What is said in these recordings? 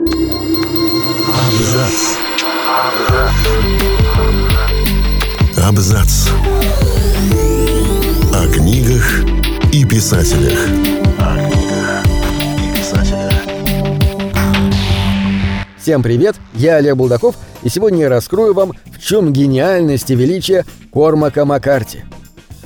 Абзац. Абзац. О книгах и писателях. Всем привет, я Олег Булдаков, и сегодня я раскрою вам, в чем гениальность и величие Кормака Маккарти.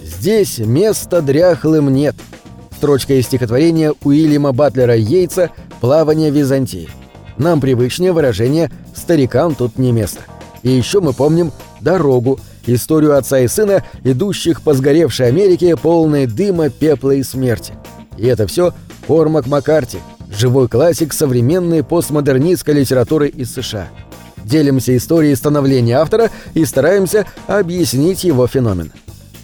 «Здесь места дряхлым нет» — строчка из стихотворения Уильяма Батлера Йейтса «Плавание Византии». Нам привычнее выражение «старикам тут не место». И еще мы помним «дорогу», историю отца и сына, идущих по сгоревшей Америке, полной дыма, пепла и смерти. И это все Кормак Маккарти, живой классик современной постмодернистской литературы из США. Делимся историей становления автора и стараемся объяснить его феномен.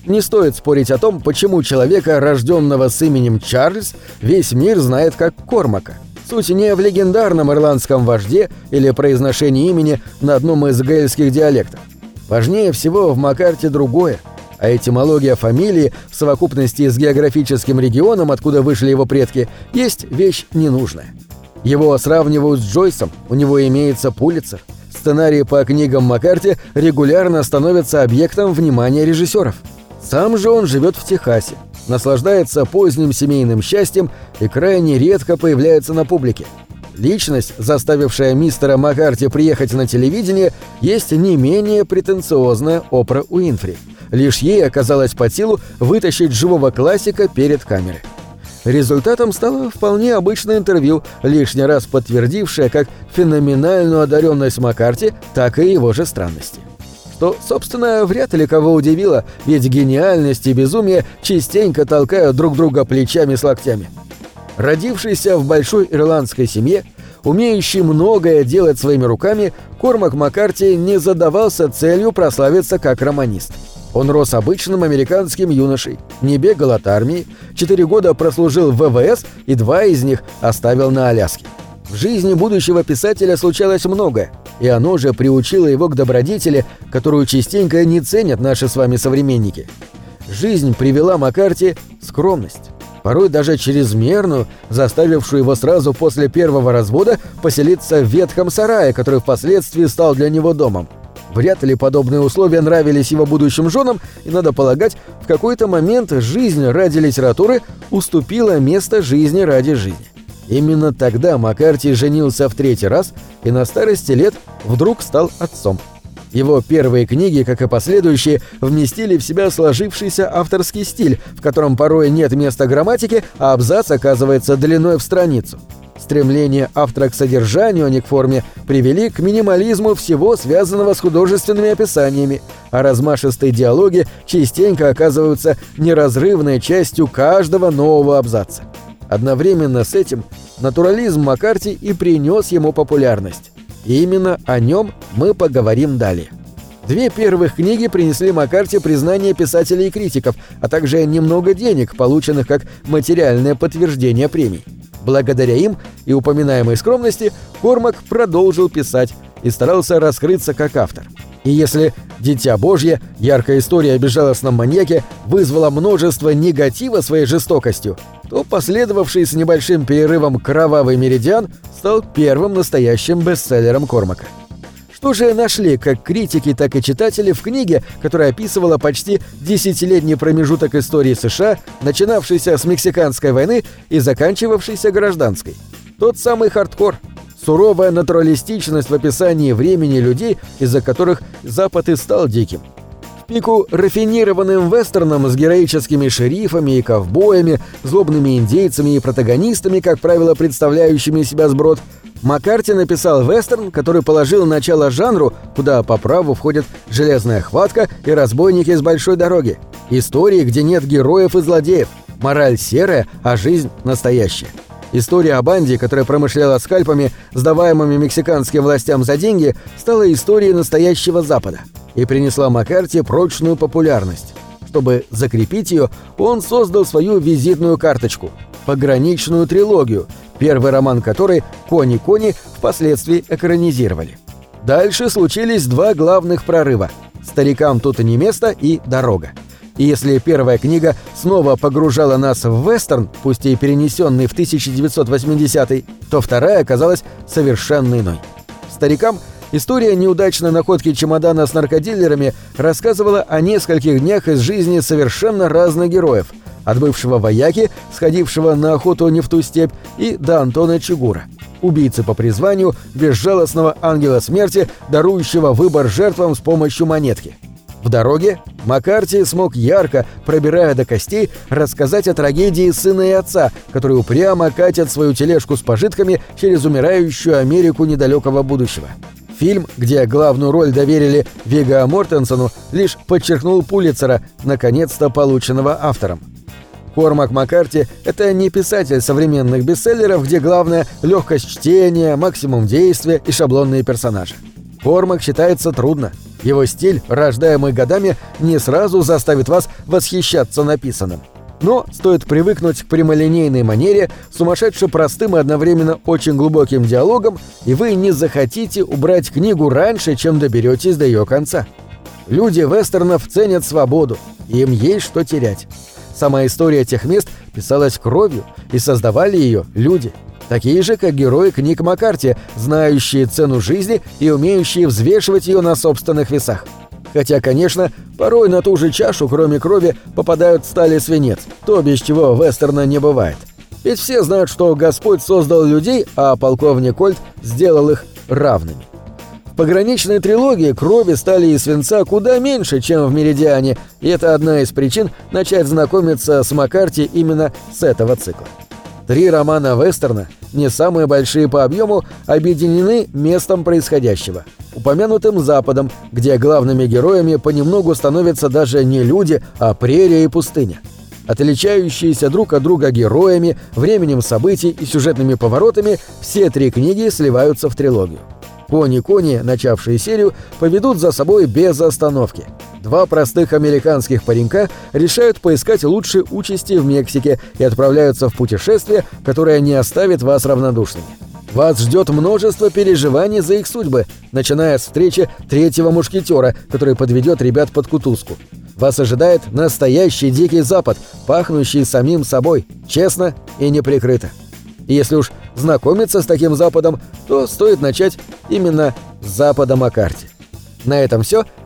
Не стоит спорить о том, почему человека, рожденного с именем Чарльз, весь мир знает как Кормака. Суть не в легендарном ирландском вожде или произношении имени на одном из гельских диалектов. Важнее всего в Маккарте другое, а этимология фамилии в совокупности с географическим регионом, откуда вышли его предки, есть вещь ненужная. Его сравнивают с Джойсом, у него имеется Пулитцер. Сценарии по книгам Маккарти регулярно становятся объектом внимания режиссеров. Сам же он живет в Техасе, наслаждается поздним семейным счастьем и крайне редко появляется на публике. Личность, заставившая мистера Маккарти приехать на телевидение, есть не менее претенциозная Опра Уинфри. Лишь ей оказалось под силу вытащить живого классика перед камерой. Результатом стало вполне обычное интервью, лишний раз подтвердившее как феноменальную одаренность Маккарти, так и его же странности. Что, собственно, вряд ли кого удивило, ведь гениальность и безумие частенько толкают друг друга плечами с локтями. Родившийся в большой ирландской семье, умеющий многое делать своими руками, Кормак Маккарти не задавался целью прославиться как романист. Он рос обычным американским юношей, не бегал от армии, четыре года прослужил в ВВС и два из них оставил на Аляске. В жизни будущего писателя случалось многое, и оно же приучило его к добродетели, которую частенько не ценят наши с вами современники. Жизнь привела Маккарти скромность, порой даже чрезмерную, заставившую его сразу после первого развода поселиться в ветхом сарае, который впоследствии стал для него домом. Вряд ли подобные условия нравились его будущим женам, и, надо полагать, в какой-то момент жизнь ради литературы уступила место жизни ради жизни. Именно тогда Маккарти женился в третий раз и на старости лет вдруг стал отцом. Его первые книги, как и последующие, вместили в себя сложившийся авторский стиль, в котором порой нет места грамматике, а абзац оказывается длиной в страницу. Стремление автора к содержанию, а не к форме, привели к минимализму всего, связанного с художественными описаниями, а размашистые диалоги частенько оказываются неразрывной частью каждого нового абзаца. Одновременно с этим натурализм Маккарти и принес ему популярность. И именно о нем мы поговорим далее. Две первых книги принесли Маккарти признание писателей и критиков, а также немного денег, полученных как материальное подтверждение премий. Благодаря им и упоминаемой скромности Кормак продолжил писать и старался раскрыться как автор. И если «Дитя Божье», яркая история о безжалостном маньяке, вызвала множество негатива своей жестокостью, то последовавший с небольшим перерывом «Кровавый меридиан» стал первым настоящим бестселлером Кормака. Что же нашли как критики, так и читатели в книге, которая описывала почти десятилетний промежуток истории США, начинавшийся с Мексиканской войны и заканчивавшийся гражданской? Тот самый хардкор – суровая натуралистичность в описании времени людей, из-за которых Запад и стал диким. Пику рафинированным вестерном с героическими шерифами и ковбоями, злобными индейцами и протагонистами, как правило, представляющими себя сброд, Маккарти написал вестерн, который положил начало жанру, куда по праву входят «Железная хватка» и «Разбойники с большой дороги». Истории, где нет героев и злодеев. Мораль серая, а жизнь настоящая. История о банде, которая промышляла скальпами, сдаваемыми мексиканским властям за деньги, стала историей настоящего Запада и принесла Маккарти прочную популярность. Чтобы закрепить ее, он создал свою визитную карточку – пограничную трилогию, первый роман которой «Кони-кони» впоследствии экранизировали. Дальше случились два главных прорыва – «Старикам тут и не место» и «Дорога». И если первая книга снова погружала нас в вестерн, пусть и перенесенный в 1980 то вторая оказалась совершенно иной. Старикам история неудачной находки чемодана с наркодилерами рассказывала о нескольких днях из жизни совершенно разных героев – от бывшего вояки, сходившего на охоту не в ту степь, и до Антона Чигура, убийцы по призванию, безжалостного ангела смерти, дарующего выбор жертвам с помощью монетки. В дороге Маккарти смог ярко, пробирая до костей, рассказать о трагедии сына и отца, которые упрямо катят свою тележку с пожитками через умирающую Америку недалекого будущего. Фильм, где главную роль доверили Вега Мортенсону, лишь подчеркнул Пулицера, наконец-то полученного автором. Кормак Маккарти — это не писатель современных бестселлеров, где главное — легкость чтения, максимум действия и шаблонные персонажи. Кормак считается трудно. Его стиль, рождаемый годами, не сразу заставит вас восхищаться написанным. Но стоит привыкнуть к прямолинейной манере, сумасшедше простым и одновременно очень глубоким диалогом, и вы не захотите убрать книгу раньше, чем доберетесь до ее конца. Люди вестернов ценят свободу, им есть что терять. Сама история тех мест писалась кровью, и создавали ее люди. Такие же, как герои книг Маккарти, знающие цену жизни и умеющие взвешивать ее на собственных весах. Хотя, конечно, порой на ту же чашу, кроме крови, попадают стали свинец, то, без чего вестерна не бывает. Ведь все знают, что Господь создал людей, а полковник Кольт сделал их равными пограничной трилогии крови, стали и свинца куда меньше, чем в «Меридиане», и это одна из причин начать знакомиться с Маккарти именно с этого цикла. Три романа вестерна, не самые большие по объему, объединены местом происходящего. Упомянутым Западом, где главными героями понемногу становятся даже не люди, а прерия и пустыня. Отличающиеся друг от друга героями, временем событий и сюжетными поворотами, все три книги сливаются в трилогию. Кони-кони, начавшие серию, поведут за собой без остановки. Два простых американских паренька решают поискать лучшие участи в Мексике и отправляются в путешествие, которое не оставит вас равнодушными. Вас ждет множество переживаний за их судьбы, начиная с встречи третьего мушкетера, который подведет ребят под кутузку. Вас ожидает настоящий дикий запад, пахнущий самим собой, честно и неприкрыто. И если уж знакомиться с таким Западом, то стоит начать именно с Запада Маккарти. На этом все.